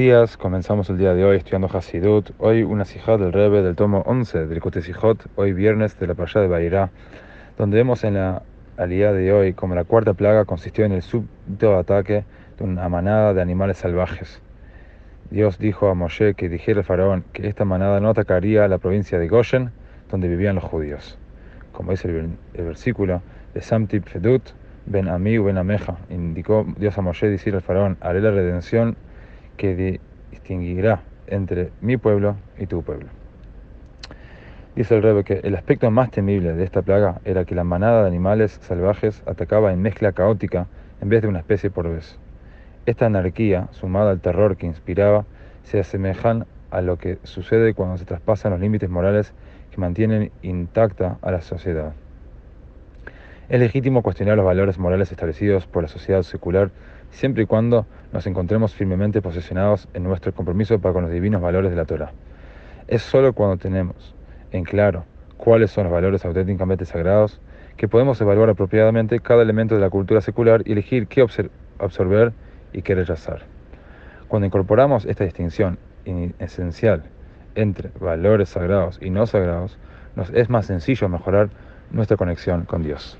días, comenzamos el día de hoy estudiando Hasidut. Hoy una sijá del Rebbe del tomo 11 del Kotesijot, hoy viernes de la Pasha de Bairá, donde vemos en la alía de hoy como la cuarta plaga consistió en el súbito ataque de una manada de animales salvajes. Dios dijo a Moshe que dijera al faraón que esta manada no atacaría la provincia de Goshen, donde vivían los judíos. Como dice el, versículo de Samtip Ben Ami Ben Ameja, indicó Dios a Moshe decir al faraón, haré la redención que distinguirá entre mi pueblo y tu pueblo. Dice el Rebbe que el aspecto más temible de esta plaga era que la manada de animales salvajes atacaba en mezcla caótica en vez de una especie por vez. Esta anarquía, sumada al terror que inspiraba, se asemejan a lo que sucede cuando se traspasan los límites morales que mantienen intacta a la sociedad. Es legítimo cuestionar los valores morales establecidos por la sociedad secular siempre y cuando nos encontremos firmemente posicionados en nuestro compromiso para con los divinos valores de la Torah. Es solo cuando tenemos en claro cuáles son los valores auténticamente sagrados que podemos evaluar apropiadamente cada elemento de la cultura secular y elegir qué absorber y qué rechazar. Cuando incorporamos esta distinción esencial entre valores sagrados y no sagrados, nos es más sencillo mejorar nuestra conexión con Dios.